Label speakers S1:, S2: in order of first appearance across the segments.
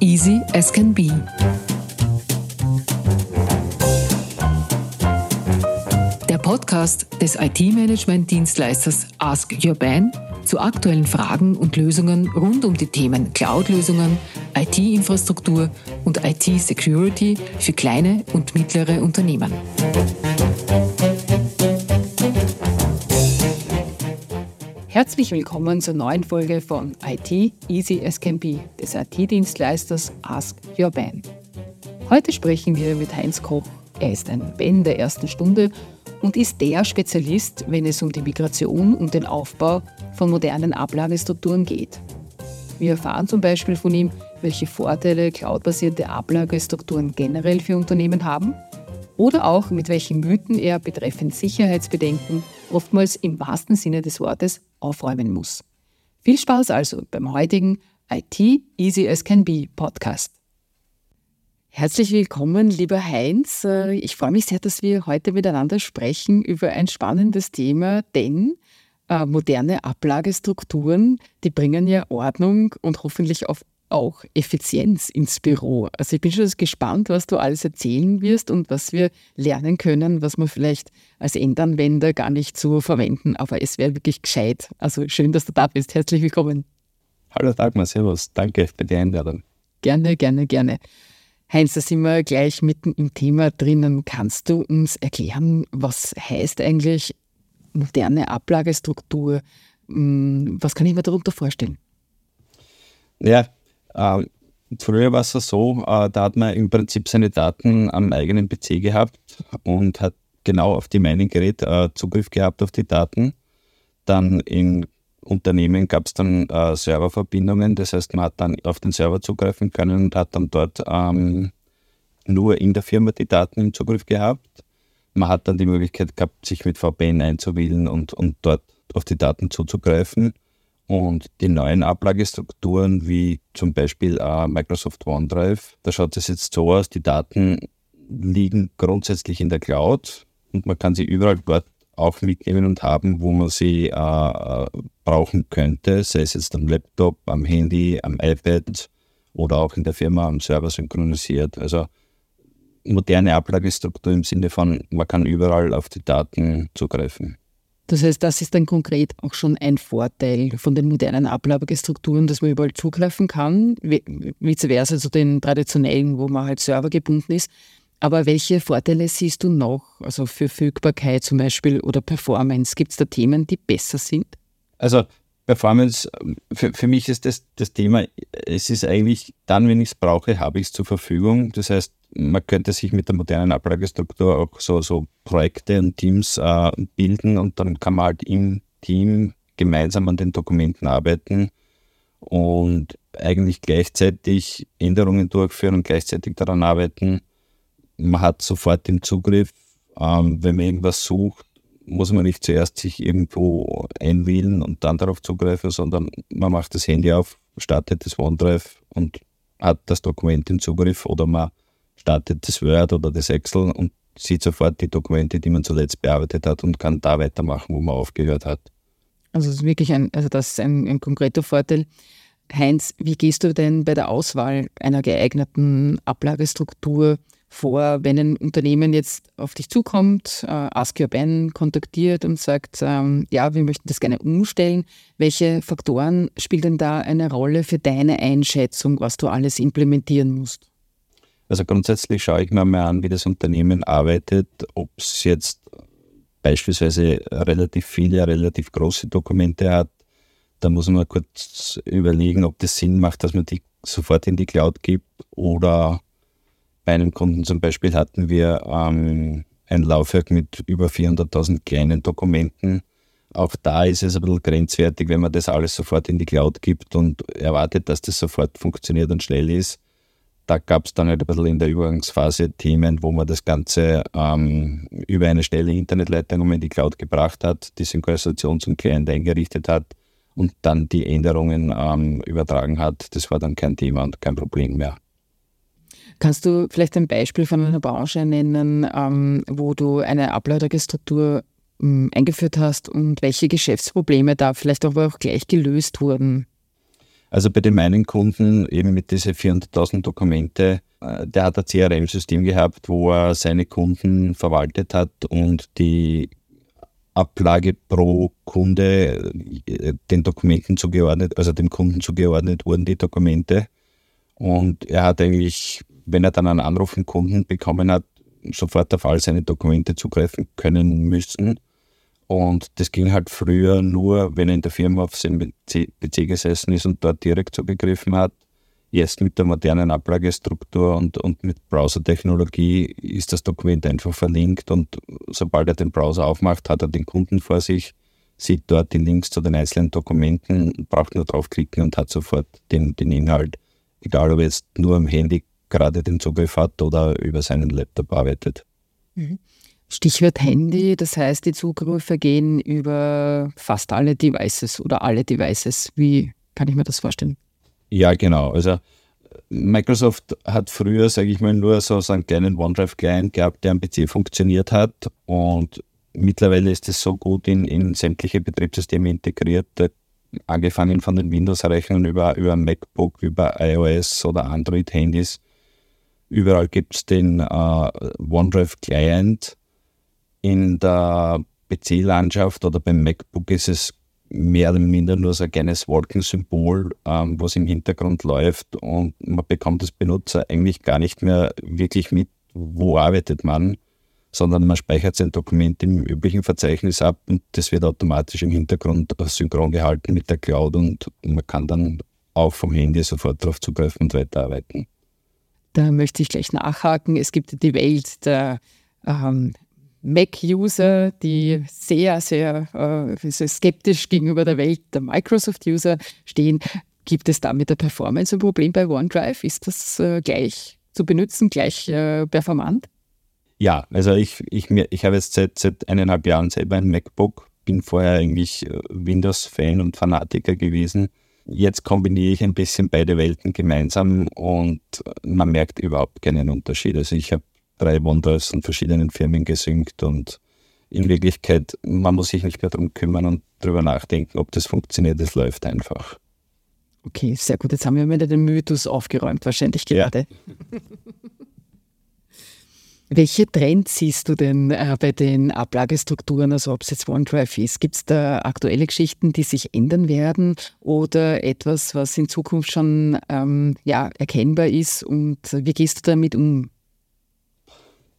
S1: Easy as can be. Der Podcast des IT-Management-Dienstleisters Ask Your Ban zu aktuellen Fragen und Lösungen rund um die Themen Cloud-Lösungen, IT-Infrastruktur und IT-Security für kleine und mittlere Unternehmen. Herzlich willkommen zur neuen Folge von IT Easy as Can Be des IT-Dienstleisters Ask Your Ban. Heute sprechen wir mit Heinz Koch. Er ist ein Ben der ersten Stunde und ist der Spezialist, wenn es um die Migration und den Aufbau von modernen Ablagestrukturen geht. Wir erfahren zum Beispiel von ihm, welche Vorteile cloudbasierte Ablagestrukturen generell für Unternehmen haben oder auch mit welchen Mythen er betreffend Sicherheitsbedenken oftmals im wahrsten Sinne des Wortes aufräumen muss. Viel Spaß also beim heutigen IT Easy as Can Be Podcast. Herzlich willkommen, lieber Heinz. Äh, ich freue mich sehr, dass wir heute miteinander sprechen über ein spannendes Thema, denn äh, moderne Ablagestrukturen, die bringen ja Ordnung und hoffentlich auf auch Effizienz ins Büro. Also ich bin schon gespannt, was du alles erzählen wirst und was wir lernen können, was wir vielleicht als Endanwender gar nicht so verwenden. Aber es wäre wirklich gescheit. Also schön, dass du da bist. Herzlich willkommen.
S2: Hallo Dagmar, servus. Danke für die Einladung.
S1: Gerne, gerne, gerne. Heinz, da sind wir gleich mitten im Thema drinnen. Kannst du uns erklären, was heißt eigentlich moderne Ablagestruktur? Hm, was kann ich mir darunter vorstellen?
S2: Ja, äh, früher war es so, äh, da hat man im Prinzip seine Daten am eigenen PC gehabt und hat genau auf die Mining-Gerät äh, Zugriff gehabt auf die Daten. Dann in Unternehmen gab es dann äh, Serververbindungen, das heißt, man hat dann auf den Server zugreifen können und hat dann dort ähm, nur in der Firma die Daten im Zugriff gehabt. Man hat dann die Möglichkeit gehabt, sich mit VPN einzuwählen und, und dort auf die Daten zuzugreifen. Und die neuen Ablagestrukturen, wie zum Beispiel äh, Microsoft OneDrive, da schaut es jetzt so aus, die Daten liegen grundsätzlich in der Cloud und man kann sie überall dort auch mitnehmen und haben, wo man sie äh, brauchen könnte, sei es jetzt am Laptop, am Handy, am iPad oder auch in der Firma am Server synchronisiert. Also moderne Ablagestruktur im Sinne von, man kann überall auf die Daten zugreifen.
S1: Das heißt, das ist dann konkret auch schon ein Vorteil von den modernen Ablagestrukturen, dass man überall zugreifen kann, vice versa zu den traditionellen, wo man halt servergebunden ist. Aber welche Vorteile siehst du noch, also für Verfügbarkeit zum Beispiel oder Performance? Gibt es da Themen, die besser sind?
S2: Also Performance, für, für mich ist das das Thema, es ist eigentlich dann, wenn ich es brauche, habe ich es zur Verfügung. Das heißt, man könnte sich mit der modernen Ablagestruktur auch so, so Projekte und Teams äh, bilden und dann kann man halt im Team gemeinsam an den Dokumenten arbeiten und eigentlich gleichzeitig Änderungen durchführen und gleichzeitig daran arbeiten. Man hat sofort den Zugriff, ähm, wenn man irgendwas sucht, muss man nicht zuerst sich irgendwo einwählen und dann darauf zugreifen, sondern man macht das Handy auf, startet das OneDrive und hat das Dokument in Zugriff oder man startet das Word oder das Excel und sieht sofort die Dokumente, die man zuletzt bearbeitet hat und kann da weitermachen, wo man aufgehört hat.
S1: Also das ist wirklich ein, also das ist ein, ein konkreter Vorteil. Heinz, wie gehst du denn bei der Auswahl einer geeigneten Ablagestruktur vor, wenn ein Unternehmen jetzt auf dich zukommt, äh, Ask Your Ben kontaktiert und sagt, ähm, ja, wir möchten das gerne umstellen. Welche Faktoren spielen denn da eine Rolle für deine Einschätzung, was du alles implementieren musst?
S2: Also grundsätzlich schaue ich mir mal an, wie das Unternehmen arbeitet, ob es jetzt beispielsweise relativ viele, relativ große Dokumente hat. Da muss man kurz überlegen, ob das Sinn macht, dass man die sofort in die Cloud gibt oder bei einem Kunden zum Beispiel hatten wir ähm, ein Laufwerk mit über 400.000 kleinen Dokumenten. Auch da ist es ein bisschen grenzwertig, wenn man das alles sofort in die Cloud gibt und erwartet, dass das sofort funktioniert und schnell ist da gab es dann halt ein bisschen in der Übergangsphase Themen, wo man das Ganze ähm, über eine schnelle Internetleitung in die Cloud gebracht hat, die Synchronisation zum Client eingerichtet hat und dann die Änderungen ähm, übertragen hat. Das war dann kein Thema und kein Problem mehr.
S1: Kannst du vielleicht ein Beispiel von einer Branche nennen, ähm, wo du eine Ablagerstruktur ähm, eingeführt hast und welche Geschäftsprobleme da vielleicht auch, auch gleich gelöst wurden?
S2: Also bei dem einen Kunden eben mit diesen 400.000 Dokumente, äh, der hat ein CRM-System gehabt, wo er seine Kunden verwaltet hat und die Ablage pro Kunde äh, den Dokumenten zugeordnet, also dem Kunden zugeordnet wurden die Dokumente. Und er hat eigentlich, wenn er dann einen Anruf vom Kunden bekommen hat, sofort auf all seine Dokumente zugreifen können müssen. Und das ging halt früher nur, wenn er in der Firma auf seinem PC gesessen ist und dort direkt zugegriffen hat. Jetzt mit der modernen Ablagestruktur und, und mit Browser-Technologie ist das Dokument einfach verlinkt und sobald er den Browser aufmacht, hat er den Kunden vor sich, sieht dort die Links zu den einzelnen Dokumenten, braucht nur draufklicken und hat sofort den, den Inhalt, egal ob jetzt nur am Handy gerade den Zugriff hat oder über seinen Laptop arbeitet.
S1: Mhm. Stichwort Handy, das heißt, die Zugriffe gehen über fast alle Devices oder alle Devices. Wie kann ich mir das vorstellen?
S2: Ja, genau. Also Microsoft hat früher, sage ich mal, nur so, so einen kleinen OneDrive-Client gehabt, der am PC funktioniert hat und mittlerweile ist es so gut in, in sämtliche Betriebssysteme integriert, angefangen von den Windows-Rechnern über, über MacBook, über iOS oder Android-Handys. Überall gibt es den äh, OneDrive-Client in der PC-Landschaft oder beim MacBook ist es mehr oder minder nur so ein kleines Wolkensymbol, ähm, was im Hintergrund läuft und man bekommt als Benutzer eigentlich gar nicht mehr wirklich mit, wo arbeitet man, sondern man speichert sein Dokument im üblichen Verzeichnis ab und das wird automatisch im Hintergrund synchron gehalten mit der Cloud und man kann dann auch vom Handy sofort darauf zugreifen und weiterarbeiten.
S1: Da möchte ich gleich nachhaken. Es gibt die Welt der ähm, Mac-User, die sehr, sehr äh, skeptisch gegenüber der Welt der Microsoft-User stehen. Gibt es da mit der Performance ein Problem bei OneDrive? Ist das äh, gleich zu benutzen, gleich äh, performant?
S2: Ja, also ich, ich, ich habe jetzt seit, seit eineinhalb Jahren selber ein MacBook, bin vorher eigentlich äh, Windows-Fan und Fanatiker gewesen. Jetzt kombiniere ich ein bisschen beide Welten gemeinsam und man merkt überhaupt keinen Unterschied. Also ich habe drei OneDrives von verschiedenen Firmen gesynkt und in Wirklichkeit, man muss sich nicht mehr darum kümmern und darüber nachdenken, ob das funktioniert, es läuft einfach.
S1: Okay, sehr gut. Jetzt haben wir wieder den Mythos aufgeräumt, wahrscheinlich gerade. Ja. Welche Trends siehst du denn äh, bei den Ablagestrukturen, also ob es jetzt OneDrive ist? Gibt es da aktuelle Geschichten, die sich ändern werden oder etwas, was in Zukunft schon ähm, ja, erkennbar ist? Und wie gehst du damit um?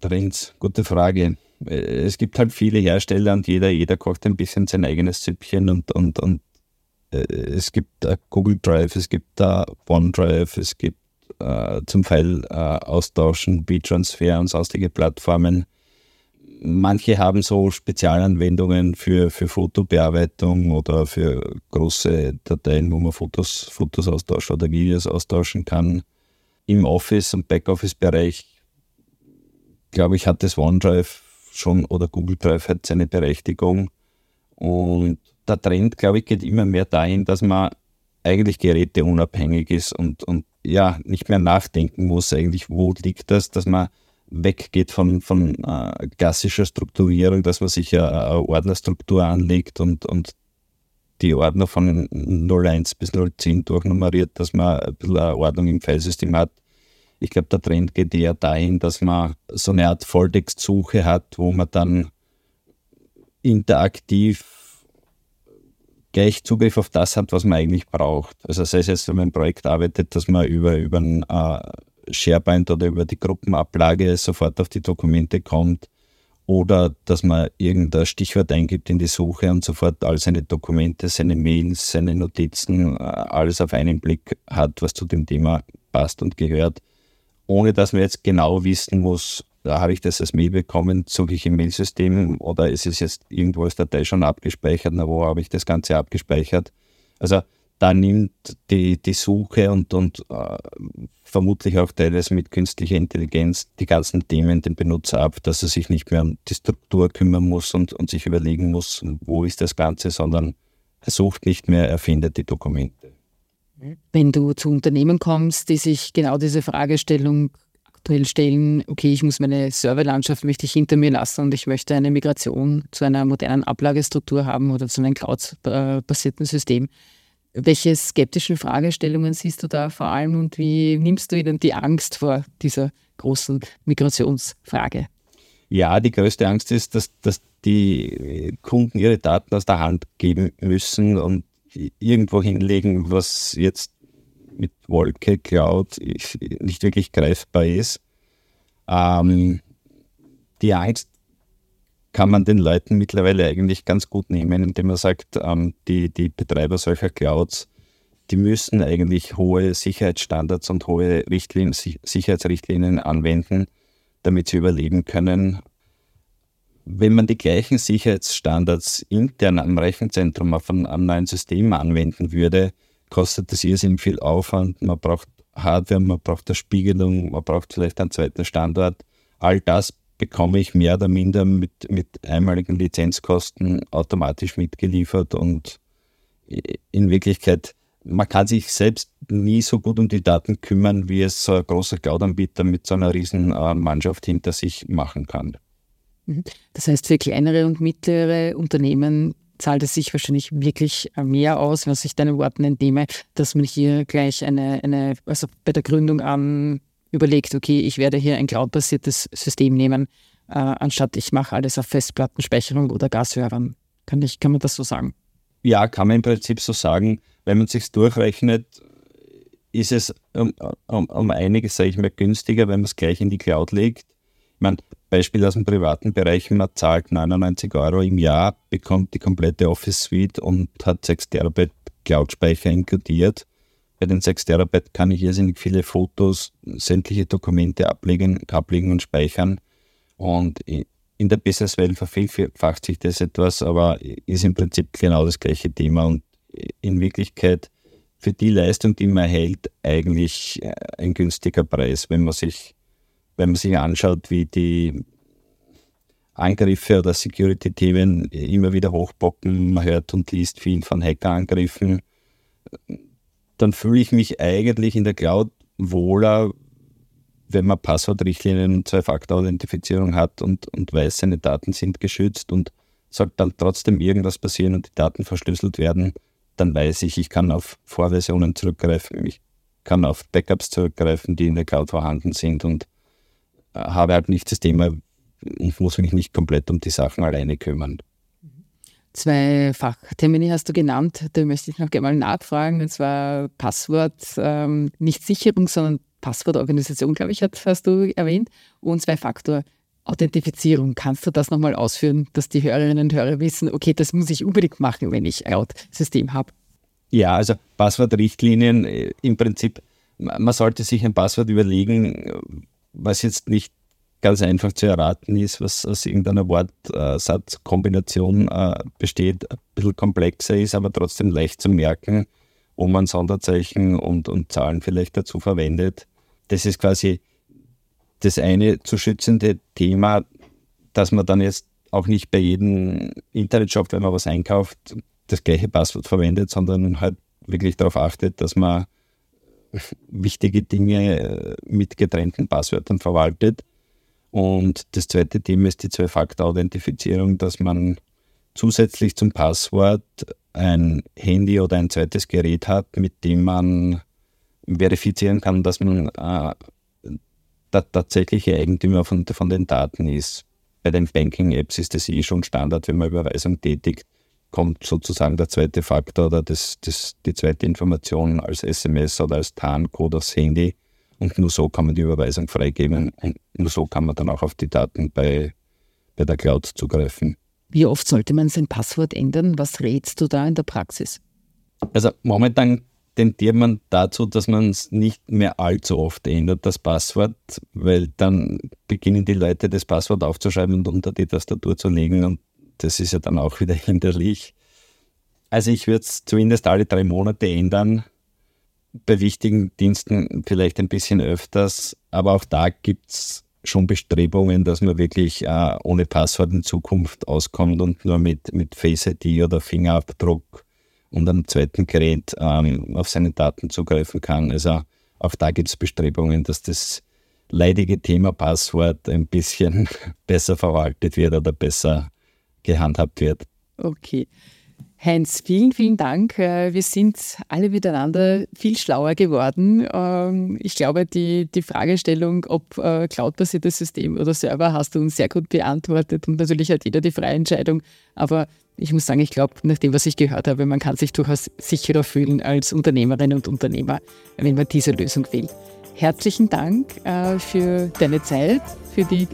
S2: Trends, gute Frage. Es gibt halt viele Hersteller und jeder, jeder kocht ein bisschen sein eigenes Süppchen und, und, und äh, es gibt uh, Google Drive, es gibt uh, OneDrive, es gibt uh, zum Teil Austauschen, B-Transfer und sonstige Plattformen. Manche haben so Spezialanwendungen für, für Fotobearbeitung oder für große Dateien, wo man Fotos, Fotos austauschen oder Videos austauschen kann. Im Office- und Backoffice-Bereich glaube ich, hat das OneDrive schon oder Google Drive hat seine Berechtigung. Und der Trend, glaube ich, geht immer mehr dahin, dass man eigentlich geräteunabhängig ist und, und ja, nicht mehr nachdenken muss, eigentlich, wo liegt das, dass man weggeht von, von äh, klassischer Strukturierung, dass man sich eine, eine Ordnerstruktur anlegt und, und die Ordner von 01 bis 010 durchnummeriert, dass man ein bisschen eine Ordnung im Filesystem hat. Ich glaube, der Trend geht eher dahin, dass man so eine Art Volltextsuche hat, wo man dann interaktiv gleich Zugriff auf das hat, was man eigentlich braucht. Also sei es jetzt, wenn man ein Projekt arbeitet, dass man über, über ein äh, SharePoint oder über die Gruppenablage sofort auf die Dokumente kommt oder dass man irgendein Stichwort eingibt in die Suche und sofort all seine Dokumente, seine Mails, seine Notizen, äh, alles auf einen Blick hat, was zu dem Thema passt und gehört ohne dass man jetzt genau wissen muss, da habe ich das als Mail bekommen, suche ich im Mailsystem oder ist es jetzt irgendwo als Datei schon abgespeichert, na, wo habe ich das Ganze abgespeichert? Also da nimmt die, die Suche und, und äh, vermutlich auch teilweise mit künstlicher Intelligenz die ganzen Themen dem Benutzer ab, dass er sich nicht mehr um die Struktur kümmern muss und, und sich überlegen muss, wo ist das Ganze, sondern er sucht nicht mehr, er findet die Dokumente.
S1: Wenn du zu Unternehmen kommst, die sich genau diese Fragestellung aktuell stellen, okay, ich muss meine Serverlandschaft möchte ich hinter mir lassen und ich möchte eine Migration zu einer modernen Ablagestruktur haben oder zu einem Cloud-basierten System. Welche skeptischen Fragestellungen siehst du da vor allem und wie nimmst du ihnen die Angst vor dieser großen Migrationsfrage?
S2: Ja, die größte Angst ist, dass, dass die Kunden ihre Daten aus der Hand geben müssen und irgendwo hinlegen, was jetzt mit Wolke, Cloud nicht wirklich greifbar ist. Ähm, die Angst kann man den Leuten mittlerweile eigentlich ganz gut nehmen, indem man sagt, ähm, die, die Betreiber solcher Clouds, die müssen eigentlich hohe Sicherheitsstandards und hohe Richtlinien, Sicherheitsrichtlinien anwenden, damit sie überleben können. Wenn man die gleichen Sicherheitsstandards intern am Rechenzentrum auf einem neuen System anwenden würde, kostet das irrsinnig viel Aufwand. Man braucht Hardware, man braucht eine Spiegelung, man braucht vielleicht einen zweiten Standort. All das bekomme ich mehr oder minder mit, mit einmaligen Lizenzkosten automatisch mitgeliefert und in Wirklichkeit, man kann sich selbst nie so gut um die Daten kümmern, wie es so ein großer Cloud-Anbieter mit so einer riesen äh, Mannschaft hinter sich machen kann.
S1: Mhm. Das heißt, für kleinere und mittlere Unternehmen zahlt es sich wahrscheinlich wirklich mehr aus, was ich deinen Worten entnehme, dass man hier gleich eine, eine also bei der Gründung an überlegt, okay, ich werde hier ein cloud-basiertes System nehmen, äh, anstatt ich mache alles auf Festplattenspeicherung oder Gasservern. Kann, ich, kann man das so sagen?
S2: Ja, kann man im Prinzip so sagen. Wenn man sich durchrechnet, ist es um, um, um einiges, sage ich mal, günstiger, wenn man es gleich in die Cloud legt. Ich meine, Beispiel aus dem privaten Bereich, man zahlt 99 Euro im Jahr, bekommt die komplette Office Suite und hat 6 Terabyte Cloud-Speicher inkludiert. Bei den 6 Terabyte kann ich irrsinnig viele Fotos, sämtliche Dokumente ablegen, ablegen und speichern. Und in der Businesswelt vervielfacht sich das etwas, aber ist im Prinzip genau das gleiche Thema und in Wirklichkeit für die Leistung, die man erhält, eigentlich äh, ein günstiger Preis, wenn man sich, wenn man sich anschaut, wie die Angriffe oder Security-Themen immer wieder hochbocken. Man hört und liest viel von Hackerangriffen dann fühle ich mich eigentlich in der Cloud wohler, wenn man Passwortrichtlinien und Zwei-Faktor-Authentifizierung hat und, und weiß, seine Daten sind geschützt und sollte dann trotzdem irgendwas passieren und die Daten verschlüsselt werden, dann weiß ich, ich kann auf Vorversionen zurückgreifen, ich kann auf Backups zurückgreifen, die in der Cloud vorhanden sind und habe halt nicht das Thema, ich muss mich nicht komplett um die Sachen alleine kümmern.
S1: Zwei Fachtermine hast du genannt, da möchte ich noch gerne mal nachfragen, und zwar Passwort, ähm, nicht Sicherung, sondern Passwortorganisation, glaube ich, hast du erwähnt, und Zwei-Faktor. Authentifizierung. Kannst du das nochmal ausführen, dass die Hörerinnen und Hörer wissen, okay, das muss ich unbedingt machen, wenn ich Cloud-System habe?
S2: Ja, also Passwortrichtlinien äh, im Prinzip, man sollte sich ein Passwort überlegen, was jetzt nicht ganz einfach zu erraten ist, was aus irgendeiner Wortsatzkombination äh, besteht, ein bisschen komplexer ist, aber trotzdem leicht zu merken, wo man Sonderzeichen und, und Zahlen vielleicht dazu verwendet. Das ist quasi das eine zu schützende Thema, dass man dann jetzt auch nicht bei jedem Internetshop, wenn man was einkauft, das gleiche Passwort verwendet, sondern halt wirklich darauf achtet, dass man wichtige Dinge äh, mit getrennten Passwörtern verwaltet. Und das zweite Thema ist die Zwei-Faktor-Authentifizierung, dass man zusätzlich zum Passwort ein Handy oder ein zweites Gerät hat, mit dem man verifizieren kann, dass man äh, der tatsächliche Eigentümer von, von den Daten ist. Bei den Banking-Apps ist das eh schon Standard, wenn man Überweisung tätigt, kommt sozusagen der zweite Faktor oder das, das, die zweite Information als SMS oder als TAN-Code aufs Handy. Und nur so kann man die Überweisung freigeben. Und nur so kann man dann auch auf die Daten bei, bei der Cloud zugreifen.
S1: Wie oft sollte man sein Passwort ändern? Was rätst du da in der Praxis?
S2: Also momentan tendiert man dazu, dass man es nicht mehr allzu oft ändert, das Passwort, weil dann beginnen die Leute das Passwort aufzuschreiben und unter die Tastatur zu legen und das ist ja dann auch wieder hinderlich. Also ich würde es zumindest alle drei Monate ändern, bei wichtigen Diensten vielleicht ein bisschen öfters, aber auch da gibt es schon Bestrebungen, dass man wirklich äh, ohne Passwort in Zukunft auskommt und nur mit, mit Face ID oder Fingerabdruck und einem zweiten Gerät ähm, auf seine Daten zugreifen kann. Also auch da gibt es Bestrebungen, dass das leidige Thema Passwort ein bisschen besser verwaltet wird oder besser gehandhabt wird.
S1: Okay. Heinz, vielen, vielen Dank. Äh, wir sind alle miteinander viel schlauer geworden. Ähm, ich glaube, die, die Fragestellung, ob äh, cloud-basiertes System oder Server, hast du uns sehr gut beantwortet und natürlich hat jeder die freie Entscheidung. Aber ich muss sagen, ich glaube, nach dem, was ich gehört habe, man kann sich durchaus sicherer fühlen als Unternehmerin und Unternehmer, wenn man diese Lösung wählt. Herzlichen Dank äh, für deine Zeit, für die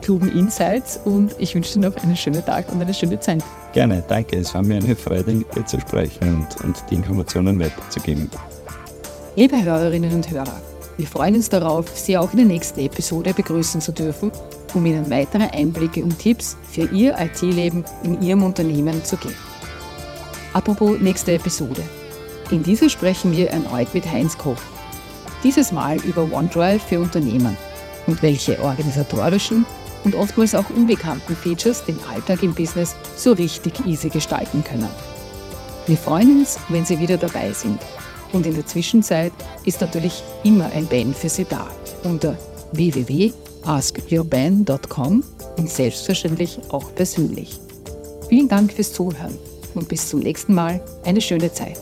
S1: klugen Insights und ich wünsche dir noch einen schönen Tag und eine schöne Zeit.
S2: Gerne, danke. Es war mir eine Freude, mit dir zu sprechen und, und die Informationen weiterzugeben.
S1: Liebe Hörerinnen und Hörer, wir freuen uns darauf, Sie auch in der nächsten Episode begrüßen zu dürfen, um Ihnen weitere Einblicke und Tipps für Ihr IT-Leben in Ihrem Unternehmen zu geben. Apropos nächste Episode. In dieser sprechen wir erneut mit Heinz Koch. Dieses Mal über OneDrive für Unternehmen und welche organisatorischen und oftmals auch unbekannten Features den Alltag im Business so richtig easy gestalten können. Wir freuen uns, wenn Sie wieder dabei sind. Und in der Zwischenzeit ist natürlich immer ein Ben für Sie da unter www.askyourban.com und selbstverständlich auch persönlich. Vielen Dank fürs Zuhören und bis zum nächsten Mal eine schöne Zeit.